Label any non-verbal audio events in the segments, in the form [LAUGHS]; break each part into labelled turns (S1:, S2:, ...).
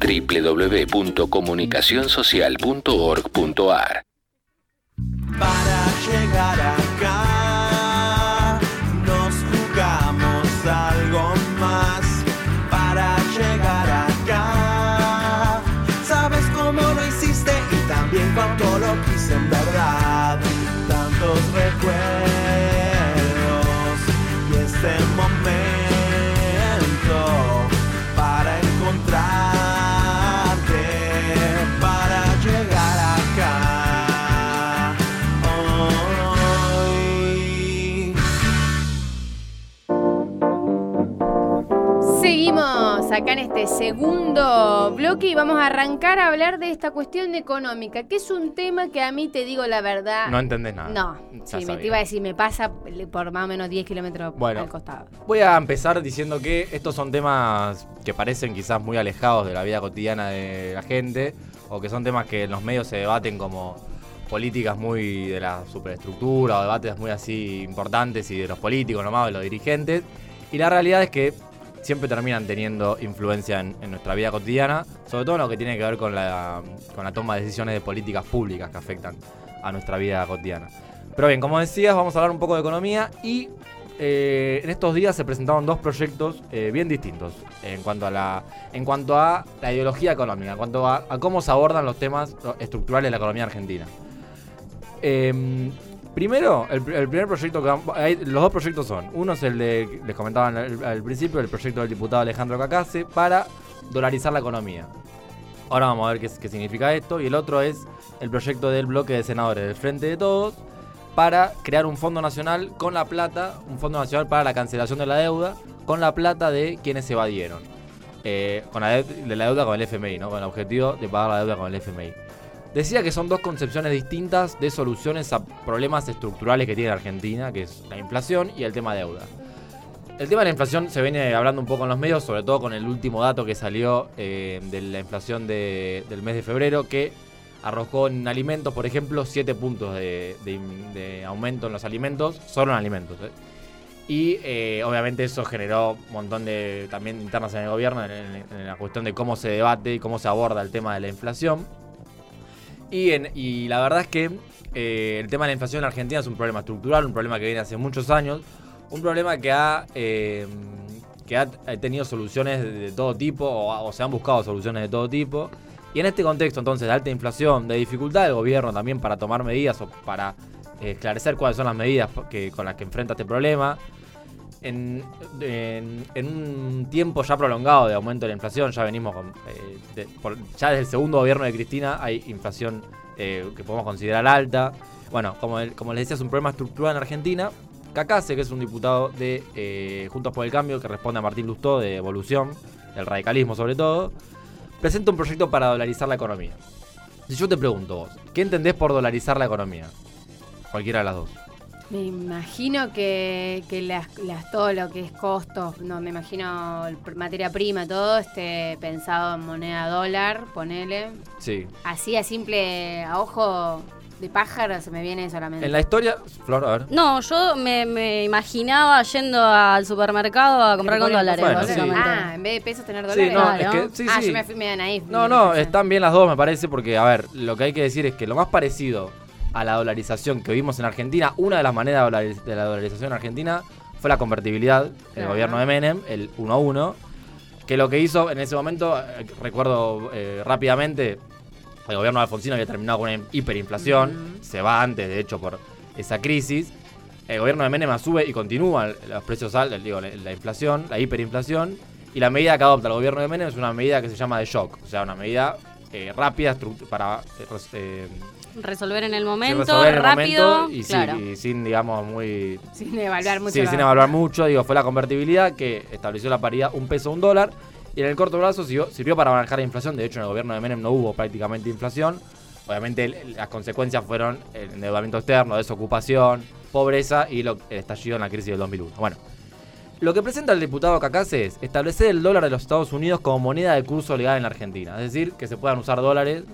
S1: www.comunicacionsocial.org.ar
S2: acá en este
S3: segundo bloque y vamos a arrancar a hablar de esta cuestión económica, que es un tema que a mí te digo la verdad.
S4: No entendés nada.
S3: No,
S4: Ya
S3: sí, me
S4: sabía.
S3: te iba a decir, me pasa por más o menos 10 kilómetros
S4: Bueno.
S3: al costado.
S4: Voy a empezar diciendo que estos son temas que parecen quizás muy alejados de la vida cotidiana de la gente, o que son temas que en los medios se debaten como políticas muy de la superestructura, o debates muy así importantes y de los políticos nomás, de los dirigentes. Y la realidad es que siempre terminan teniendo influencia en, nuestra vida cotidiana, sobre todo en lo que tiene que ver con la, con la toma de decisiones de políticas públicas que afectan a nuestra vida cotidiana. Pero bien, como decías, vamos a hablar un poco de economía y eh, en estos días se presentaron dos proyectos eh, bien distintos en cuanto a la en cuanto a la ideología económica, en cuanto a, a cómo se abordan los temas estructurales de la economía argentina. Eh, primero, el, primer proyecto que los dos proyectos son, uno es el de les comentaba al, principio, el proyecto del diputado Alejandro Cacase para dolarizar la economía. Ahora vamos a ver qué significa esto. Y el otro es el proyecto del bloque de senadores del Frente de Todos para crear un fondo nacional con la plata, un fondo nacional para la cancelación de la deuda, con la plata de quienes se evadieron. Eh, con la de, de la deuda con el FMI, ¿no? Con el objetivo de pagar la deuda con el FMI. Decía que son dos concepciones distintas de soluciones a problemas estructurales que tiene Argentina, que es la inflación y el tema deuda. El tema de la inflación se viene hablando un poco en los medios, sobre todo con el último dato que salió eh, de la inflación de- del mes de febrero, que arrojó en alimentos, por ejemplo, 7 puntos de, de- de aumento en los alimentos, solo en alimentos. ¿eh? Y eh, obviamente eso generó un montón de también internas en el gobierno en la cuestión de cómo se debate y cómo se aborda el tema de la inflación. Y, la verdad es que eh, el tema de la inflación en Argentina es un problema estructural, un problema que viene hace muchos años, un problema que ha, eh, que ha tenido soluciones de, todo tipo o, se han buscado soluciones de todo tipo. Y en este contexto entonces de alta inflación, de dificultad del gobierno también para tomar medidas o para eh, esclarecer cuáles son las medidas que, con las que enfrenta este problema, en, un tiempo ya prolongado de aumento de la inflación, ya venimos con, eh, ya desde el segundo gobierno de Cristina hay inflación eh, que podemos considerar alta. Bueno, como les decía, es un problema estructural en Argentina. Cacase, que es un diputado de eh, Juntos por el Cambio, que responde a Martín Lustó de Evolución, del radicalismo sobre todo, presenta un proyecto para dolarizar la economía. Si yo te pregunto vos, ¿qué entendés por dolarizar la economía? Cualquiera de las dos.
S3: Me imagino que, que las, las- todo lo que es costos, no me imagino materia prima, todo esté pensado en moneda dólar, ponele.
S4: Sí.
S3: Así a simple, a ojo de pájaro se me viene solamente.
S4: En la historia, Flor, a ver.
S5: No, yo me, me imaginaba yendo al supermercado a comprar con dólares,
S4: Bueno,
S5: básicamente.
S3: dólares. Ah, en vez de pesos tener
S4: Sí,
S3: dólares.
S4: no, es que, sí,
S3: ah,
S4: sí.
S3: yo me fui.
S4: No,
S3: me
S4: no,
S3: pensé.
S4: están bien las dos, me parece, porque, a ver, lo que hay que decir es que lo más parecido a la dolarización que vimos en Argentina, una de las maneras de, la dolarización en Argentina fue la convertibilidad del
S3: Claro.
S4: gobierno de Menem, el 1 a 1, que lo que hizo en ese momento, eh, recuerdo eh, rápidamente, el gobierno de Alfonsino había terminado con una hiperinflación, se va antes, de hecho, por esa crisis. El gobierno de Menem sube y continúa los precios altos, digo, la, la inflación, la hiperinflación. Y la medida que adopta el gobierno de Menem es una medida que se llama de shock, o sea, una medida eh, rápida estru- para eh, eh,
S5: Resolver en el momento,
S4: resolver en el
S5: rápido.
S4: momento y, sin, digamos, muy...
S3: Sin evaluar mucho.
S4: Sí, sin evaluar mucho, digo, fue la convertibilidad que estableció la paridad un peso, un dólar. Y en el corto plazo sirvió, sirvió para manejar la inflación. De hecho, en el gobierno de Menem no hubo prácticamente inflación. Obviamente las consecuencias fueron el endeudamiento externo, desocupación, pobreza y lo, el estallido en la crisis del 2001. Bueno, lo que presenta el diputado Cacase es establecer el dólar de los Estados Unidos como moneda de curso legal en la Argentina. Es decir, que se puedan usar dólares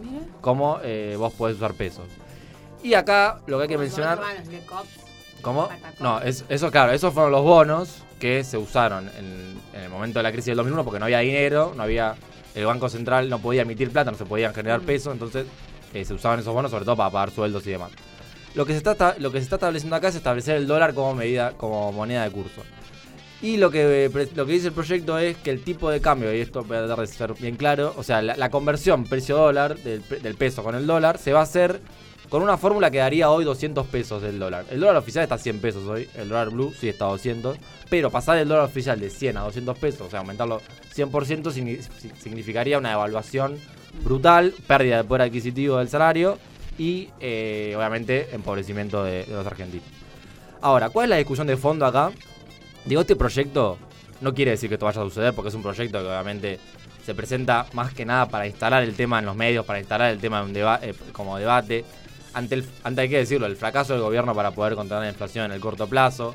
S4: como eh, vos podés usar pesos. Y acá lo que hay que mencionar... ¿Cómo? No, es- eso claro, esos fueron los bonos que se usaron en, en el momento de la crisis del 2001 porque no había dinero, no había el Banco Central no podía emitir plata, no se podían generar
S3: Mm.
S4: pesos, entonces eh, se usaban esos bonos sobre todo para pagar sueldos y demás. Lo que, se está, lo que se está estableciendo acá es establecer el dólar como medida, como moneda de curso. Y lo que, eh, lo que dice el proyecto es que el tipo de cambio, y esto voy a tratar de ser bien claro, o sea, la, conversión precio-dólar del, del peso con el dólar se va a hacer con una fórmula que daría hoy 200 pesos del dólar. El dólar oficial está a 100 pesos hoy, el dólar blue sí está a 200, pero pasar el dólar oficial de 100 a 200 pesos, o sea, aumentarlo 100% signi- si- significaría una devaluación brutal, pérdida de poder adquisitivo del salario y eh, obviamente empobrecimiento de los argentinos. Ahora, ¿cuál es la discusión de fondo acá? Digo, este proyecto no quiere decir que esto vaya a suceder porque es un proyecto que obviamente se presenta más que nada para instalar el tema en los medios, para instalar el tema en deba- eh, como debate. Ante, ante, hay que decirlo, el fracaso del gobierno para poder controlar la inflación en el corto plazo,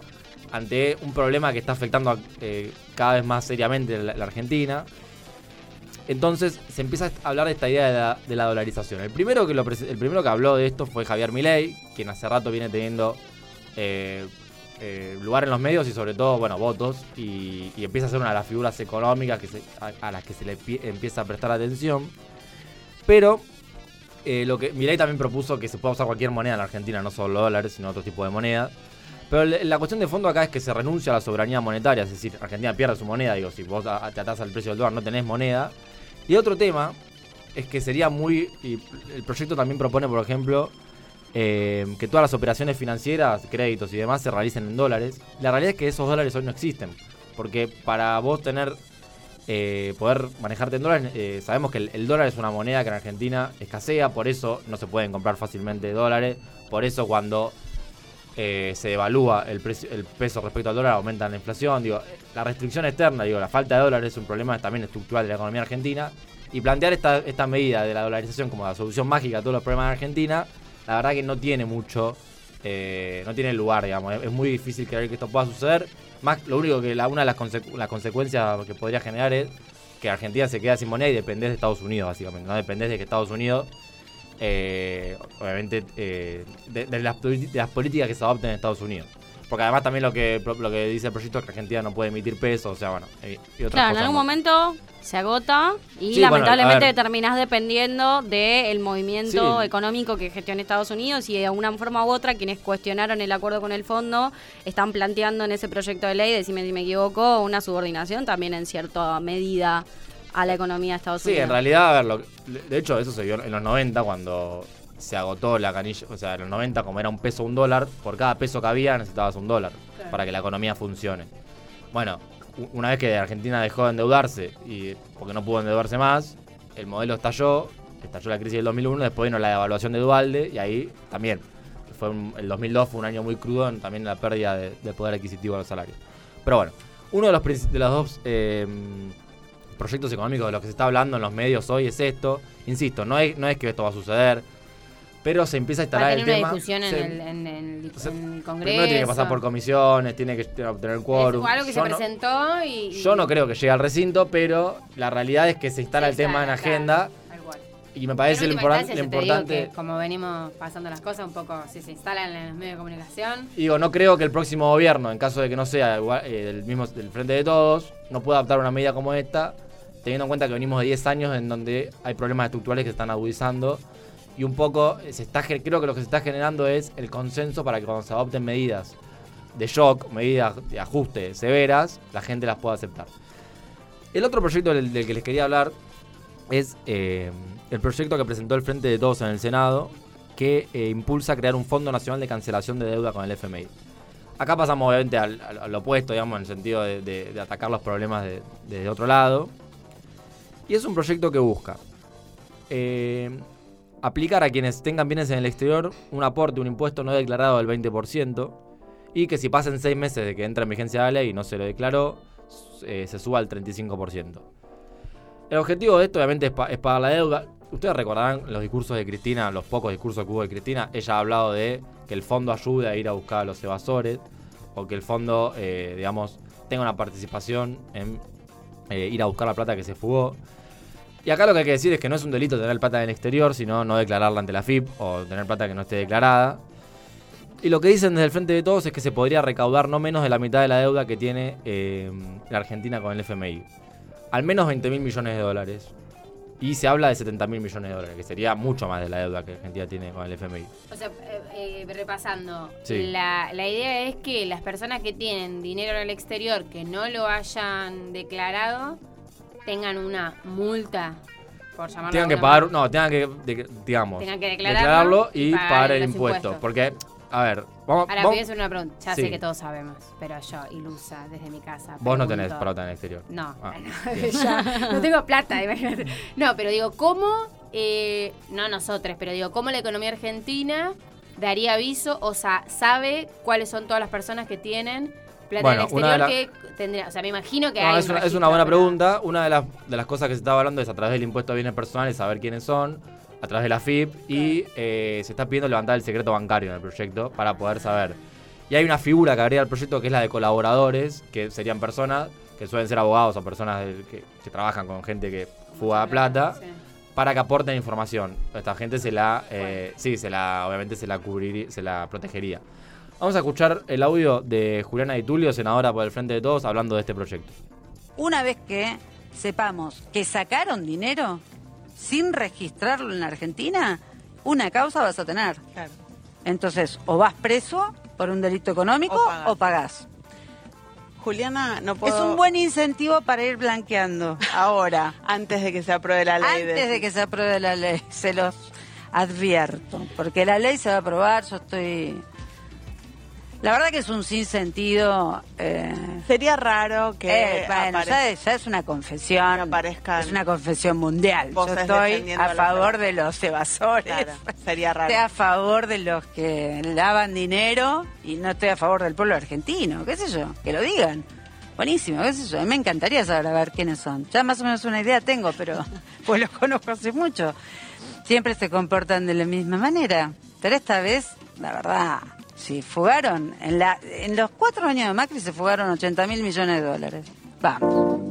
S4: ante un problema que está afectando eh, cada vez más seriamente la, la Argentina. Entonces se empieza a hablar de esta idea de la, de la dolarización. El primero, que el primero que habló de esto fue Javier Milei, quien hace rato viene teniendo eh, eh, lugar en los medios y sobre todo, bueno, votos, y, empieza a ser una de las figuras económicas que se- a, las que se le pi- empieza a prestar atención. Pero eh, lo que Milei también propuso que se pueda usar cualquier moneda en la Argentina, no solo dólares, sino otro tipo de moneda. Pero la cuestión de fondo acá es que se renuncia a la soberanía monetaria, es decir, Argentina pierde su moneda, digo, si vos te atás al precio del dólar no tenés moneda. Y otro tema es que sería muy... el proyecto también propone, por ejemplo, eh, que todas las operaciones financieras, créditos y demás se realicen en dólares. La realidad es que esos dólares hoy no existen. Porque para vos tener, eh, poder manejarte en dólares, eh, sabemos que el, dólar es una moneda que en Argentina escasea, por eso no se pueden comprar fácilmente dólares. Por eso cuando eh, se devalúa el, precio- el peso respecto al dólar aumenta la inflación. Digo, la restricción externa, digo, la falta de dólares es un problema también estructural de la economía argentina. Y plantear esta, esta medida de la dolarización como la solución mágica a todos los problemas de Argentina, la verdad que no tiene mucho, eh, no tiene lugar, digamos. Es, muy difícil creer que esto pueda suceder. Más, lo único que la, una de las, las consecuencias que podría generar es que Argentina se queda sin moneda y dependés de Estados Unidos, básicamente. No dependés de que Estados Unidos, eh, obviamente, eh, de, las, de las políticas que se adopten en Estados Unidos. Porque además también lo que, lo que dice el proyecto es que Argentina no puede emitir pesos, o sea, bueno, y, otras
S5: Claro, en algún
S4: más.
S5: momento se agota y
S4: Sí, bueno,
S5: lamentablemente
S4: ver.
S5: terminás dependiendo del movimiento
S4: Sí.
S5: económico que gestiona Estados Unidos y de alguna forma u otra quienes cuestionaron el acuerdo con el fondo están planteando en ese proyecto de ley, decime si me equivoco, una subordinación también en cierta medida a la economía de Estados
S4: Sí,
S5: Unidos.
S4: en realidad, a ver, lo- de hecho eso se vio en los 90 cuando se agotó la canilla, o sea, en los 90 como era un peso un dólar, por cada peso que había necesitabas un dólar
S3: Claro.
S4: para que la economía funcione. Bueno, una vez que Argentina dejó de endeudarse y porque no pudo endeudarse más, el modelo estalló, estalló la crisis del 2001, después vino la devaluación de Dualde y ahí también fue un- el 2002 fue un año muy crudo en también la pérdida de, de poder adquisitivo de los salarios. Pero bueno, uno de los, de los dos eh, proyectos económicos de los que se está hablando en los medios hoy es esto. Insisto, no es, no es que esto va a suceder, pero se empieza a instalar el
S3: una
S4: tema.
S3: discusión en,
S4: se-
S3: el, en, el, en el Congreso.
S4: Primero tiene que pasar por comisiones, tiene que obtener quórum.
S3: Es algo que
S4: Yo
S3: se
S4: no-
S3: presentó y, y-
S4: Yo no creo que llegue al recinto, pero la realidad es que se instala el tema en agenda
S3: cual.
S4: y me parece lo, lo importante.
S3: que como venimos pasando las cosas, un poco si se instalan en los medios de comunicación.
S4: Digo, no creo que el próximo gobierno, en caso de que no sea igual, eh, del mismo del frente de todos, no pueda adoptar una medida como esta, teniendo en cuenta que venimos de 10 años en donde hay problemas estructurales que se están agudizando y un poco eh, se está creo que lo que se está generando es el consenso para que cuando se adopten medidas de shock, medidas de ajuste severas, la gente las pueda aceptar. El otro proyecto del, que les quería hablar es eh, el proyecto que presentó el Frente de Todos en el Senado, que eh, impulsa crear un Fondo Nacional de Cancelación de Deuda con el FMI. Acá pasamos obviamente al, opuesto, digamos, en el sentido de, de- de atacar los problemas de- desde otro lado. Y es un proyecto que busca aplicar a quienes tengan bienes en el exterior un aporte, un impuesto no declarado del 20%, y que si pasen seis meses de que entra en vigencia la ley y no se lo declaró, eh, se suba al 35%. El objetivo de esto obviamente es, pa- pagar la deuda. Ustedes recordarán los discursos de Cristina, los pocos discursos que hubo de Cristina. Ella ha hablado de que el fondo ayude a ir a buscar a los evasores o que el fondo, eh, digamos, tenga una participación en eh, ir a buscar la plata que se fugó. Y acá lo que hay que decir es que no es un delito tener plata en el exterior, sino no declararla ante la FIP o tener plata que no esté declarada. Y lo que dicen desde el Frente de Todos es que se podría recaudar no menos de la mitad de la deuda que tiene eh, la Argentina con el FMI. Al menos 20 mil millones de dólares. Y se habla de 70 mil millones de dólares, que sería mucho más de la deuda que Argentina tiene con el FMI.
S3: O sea, eh, eh, repasando,
S4: Sí.
S3: la, la idea es que las personas que tienen dinero en el exterior que no lo hayan declarado tengan una multa, por llamarlo
S4: Tengan que pagar,
S3: manera.
S4: no, tengan que, de- digamos,
S3: Tengan que declararlo
S4: y,
S3: y
S4: pagar,
S3: pagar
S4: el impuesto.
S3: impuestos.
S4: Porque, a ver, vamos,
S3: Ahora
S4: vamos-
S3: voy a hacer una pregunta. Ya
S4: Sí.
S3: sé que todos sabemos, pero yo, ilusa, desde mi casa.
S4: vos no tenés plata en el exterior.
S3: No,
S4: Ah,
S3: no, [LAUGHS]
S4: bien.
S3: ya, no tengo plata, imagínate. No, pero digo, ¿cómo, eh, no nosotros, pero digo, cómo la economía argentina daría aviso, o sea, sabe cuáles son todas las personas que tienen plata
S4: Bueno,
S3: en el
S4: una de
S3: exterior que tendría, o sea, me imagino que
S4: No,
S3: hay
S4: es,
S3: un
S4: una, es una buena
S3: pero-
S4: pregunta. Una de las, de las cosas que se estaba hablando es a través del impuesto a bienes personales, saber quiénes son, a través de la FIP, y eh, se está pidiendo levantar el secreto bancario en el proyecto para poder saber. Y hay una figura que agrega al proyecto que es la de colaboradores, que serían personas que suelen ser abogados o personas del- que, que trabajan con gente que fuga plata,
S3: Sí.
S4: para que aporten información. Esta gente se la, eh, sí, se la, obviamente se la cubriría, se la protegería. Vamos a escuchar el audio de Juliana Di Tulio, senadora por el Frente de Todos, hablando de este proyecto.
S6: Una vez que sepamos que sacaron dinero sin registrarlo en la Argentina, una causa vas a tener.
S7: Claro.
S6: Entonces, o vas preso por un delito económico
S7: O pagás.
S6: o pagás.
S7: Juliana, no puedo...
S6: Es un buen incentivo para ir blanqueando ahora, [LAUGHS]
S7: Antes de que se apruebe la ley.
S6: antes de que se apruebe la ley, se los advierto, porque la ley se va a aprobar, yo estoy... La verdad que es un sinsentido... Eh,
S7: Sería raro que
S6: eh, bueno, ya, es, ya es una confesión.
S7: Aparezcan
S6: Es una confesión mundial. Yo estoy a favor de los evasores.
S7: Claro, sería raro.
S6: Estoy a favor de los que lavan dinero y no estoy a favor del pueblo argentino. ¿Qué sé yo? Que lo digan. Buenísimo, qué sé yo. Me encantaría saber a ver quiénes son. Ya más o menos una idea tengo, pero [LAUGHS] pues los conozco hace mucho. Siempre se comportan de la misma manera. Pero esta vez, la verdad, si fugaron, en, la, en los cuatro años de Macri se fugaron 80 mil millones de dólares. Vamos.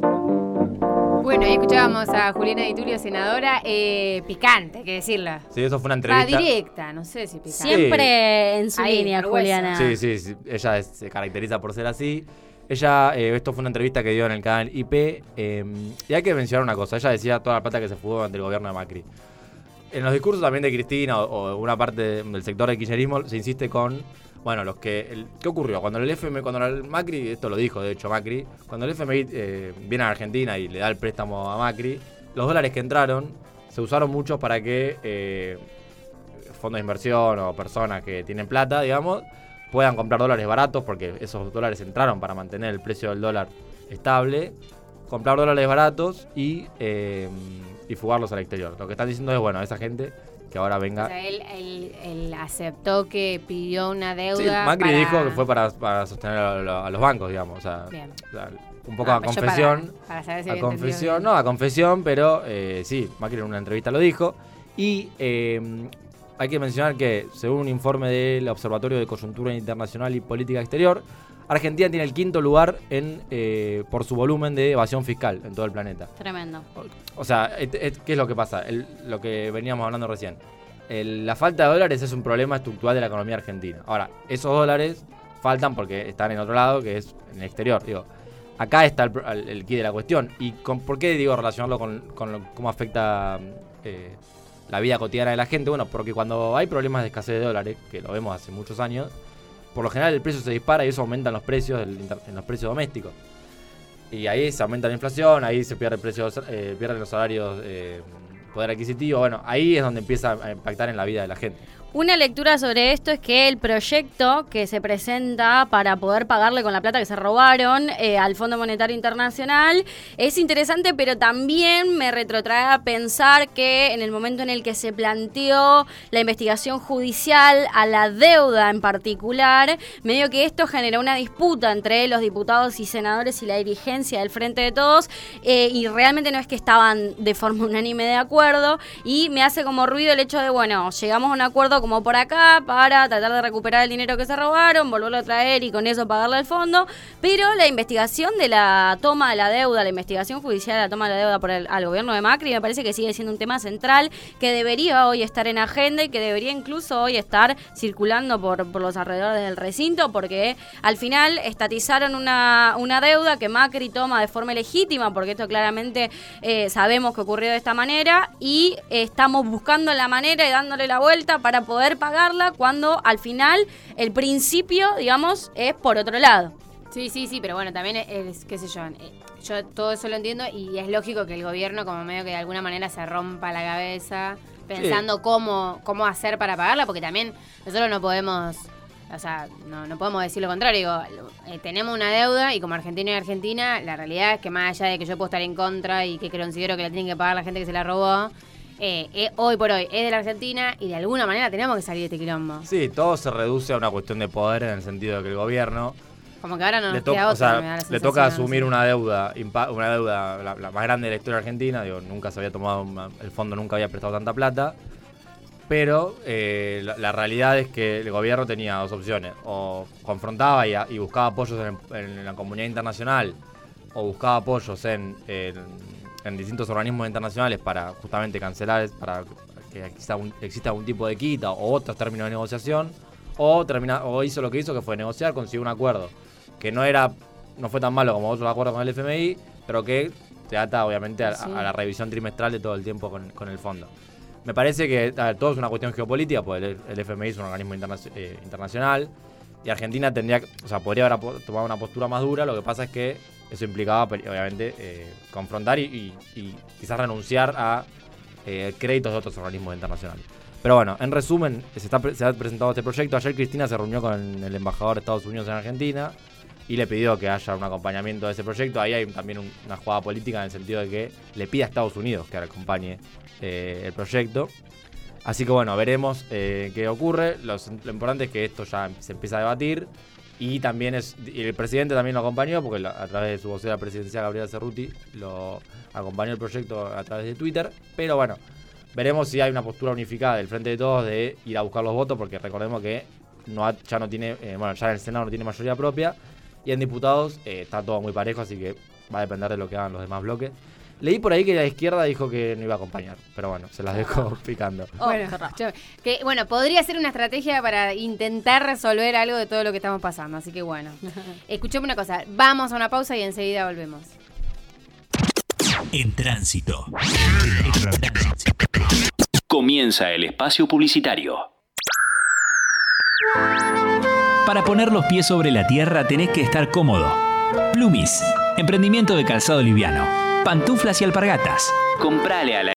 S3: Bueno, ahí escuchábamos a Juliana Di Tulio, senadora, eh, picante, hay que decirla.
S4: Sí, eso fue una
S3: Va
S4: entrevista.
S3: directa, no sé si picante.
S5: Siempre en su
S3: Ahí,
S5: línea. Juliana.
S4: Sí, sí, sí, ella es- se caracteriza por ser así. Ella, eh, esto fue una entrevista que dio en el canal IP. eh, y hay que mencionar una cosa: ella decía toda la plata que se fugó durante el gobierno de Macri. En los discursos también de Cristina o, o una parte del sector del kirchnerismo se insiste con. Bueno, los que. ¿Qué ocurrió? Cuando el FMI, cuando el Macri, esto lo dijo de hecho Macri, cuando el FMI eh, viene a Argentina y le da el préstamo a Macri, los dólares que entraron se usaron muchos para que eh, fondos de inversión o personas que tienen plata, digamos, puedan comprar dólares baratos, porque esos dólares entraron para mantener el precio del dólar estable, comprar dólares baratos y, eh, y fugarlos al exterior. Lo que están diciendo es, bueno, esa gente que ahora
S3: O
S4: venga...
S3: sea, él, él- él aceptó que pidió una deuda.
S4: Sí, Macri
S3: para-
S4: dijo que fue para, para sostener a, lo- a los bancos, digamos. O sea,
S3: Bien.
S4: o sea, un poco
S3: Ah,
S4: a confesión.
S3: Para, para saber si
S4: a confesión,
S3: bien.
S4: no, a confesión, pero eh, sí, Macri en una entrevista lo dijo. Y eh, hay que mencionar que, según un informe del Observatorio de Coyuntura Internacional y Política Exterior, Argentina tiene el quinto lugar en eh, por su volumen de evasión fiscal en todo el planeta.
S5: Tremendo.
S4: O sea, et- et- ¿qué es lo que pasa? El- lo que veníamos hablando recién. El- la falta de dólares es un problema estructural de la economía argentina. Ahora, esos dólares faltan porque están en otro lado, que es en el exterior. Digo, acá está el, el, quid de la cuestión. ¿Y con, por qué digo relacionarlo con, con lo- cómo afecta eh, la vida cotidiana de la gente? Bueno, porque cuando hay problemas de escasez de dólares, que lo vemos hace muchos años, por lo general el precio se dispara y eso aumenta en los precios, del inter- en los precios domésticos. Y ahí se aumenta la inflación, ahí se pierde precios, eh, pierden los salarios, eh, poder adquisitivo. Bueno, ahí es donde empieza a impactar en la vida de la gente.
S5: Una lectura sobre esto es que el proyecto que se presenta para poder pagarle con la plata que se robaron eh, al Fondo Monetario Internacional es interesante, pero también me retrotrae a pensar que en el momento en el que se planteó la investigación judicial a la deuda en particular, medio que esto generó una disputa entre los diputados y senadores y la dirigencia del Frente de Todos, eh, y realmente no es que estaban de forma [LAUGHS] unánime de acuerdo, y me hace como ruido el hecho de, bueno, llegamos a un acuerdo como por acá para tratar de recuperar el dinero que se robaron, volverlo a traer y con eso pagarle al fondo. Pero la investigación de la toma de la deuda, la investigación judicial de la toma de la deuda por el al gobierno de Macri, me parece que sigue siendo un tema central que debería hoy estar en agenda y que debería incluso hoy estar circulando por, por los alrededores del recinto, porque al final estatizaron una, una deuda que Macri toma de forma legítima, porque esto claramente eh, sabemos que ocurrió de esta manera, y estamos buscando la manera y dándole la vuelta para poder pagarla cuando al final el principio, digamos, es por otro lado.
S3: Sí, sí, sí, pero bueno, también es, qué sé yo, eh, yo todo eso lo entiendo y es lógico que el gobierno como medio que de alguna manera se rompa la cabeza pensando cómo, cómo hacer para pagarla, porque también nosotros no podemos, o sea, no, no podemos decir lo contrario, digo, eh, tenemos una deuda y como argentino y argentina, la realidad es que más allá de que yo puedo estar en contra y que considero que la tienen que pagar la gente que se la robó, eh, eh, hoy por hoy es de la Argentina y de alguna manera tenemos que salir de este quilombo.
S4: Sí, todo se reduce a una cuestión de poder en el sentido de que el gobierno
S3: Como que ahora no
S4: le, to- o sea, toca asumir una deuda, una deuda la, la más grande de la historia argentina, digo, nunca se había tomado, una- el fondo nunca había prestado tanta plata, pero eh, la, la realidad es que el gobierno tenía dos opciones, o confrontaba y, a- y buscaba apoyos en, en la comunidad internacional, o buscaba apoyos en, en- en distintos organismos internacionales para justamente cancelar, para que exista, un- exista algún tipo de quita o otros términos de negociación, o, termina, o hizo lo que hizo, que fue negociar, consiguió un acuerdo, que no era no fue tan malo como otros acuerdos con el FMI, pero que se ata obviamente a,
S3: Sí.
S4: a la revisión trimestral de todo el tiempo con, con el fondo. Me parece que a ver, todo es una cuestión geopolítica, porque el, el FMI es un organismo internacio- eh, internacional y Argentina tendría, o sea, podría haber tomado una postura más dura. Lo que pasa es que eso implicaba, pe- obviamente, eh, confrontar y, quizás renunciar a eh, créditos de otros organismos internacionales. Pero bueno, en resumen, se, está, ha presentado este proyecto. Ayer Cristina se reunió con el embajador de Estados Unidos en Argentina y le pidió que haya un acompañamiento de ese proyecto. Ahí hay también un- una jugada política en el sentido de que le pide a Estados Unidos que acompañe eh, el proyecto. Así que bueno, veremos qué ocurre. Lo importante es que esto ya se empieza a debatir. Y también es. y el presidente también lo acompañó, porque a través de su vocera presidencial, Gabriela Cerruti, lo acompañó el proyecto a través de Twitter. Pero bueno, veremos si hay una postura unificada del Frente de Todos de ir a buscar los votos, porque recordemos que no ya no tiene. eh, bueno, ya en el Senado no tiene mayoría propia. Y en diputados eh, está todo muy parejo, así que va a depender de lo que hagan los demás bloques. Leí por ahí que la izquierda dijo que no iba a acompañar, pero bueno, se las dejo [LAUGHS] picando.
S5: Oh,
S3: bueno, que, bueno, podría ser una estrategia para intentar resolver algo de todo lo que estamos pasando. Así que bueno, [LAUGHS] escuchame una cosa. Vamos a una pausa y enseguida volvemos.
S8: En tránsito.
S1: Comienza el espacio publicitario.
S8: Para poner los pies sobre la tierra tenés que estar cómodo. Plumis, emprendimiento de calzado liviano, pantuflas y alpargatas.
S1: Comprale a la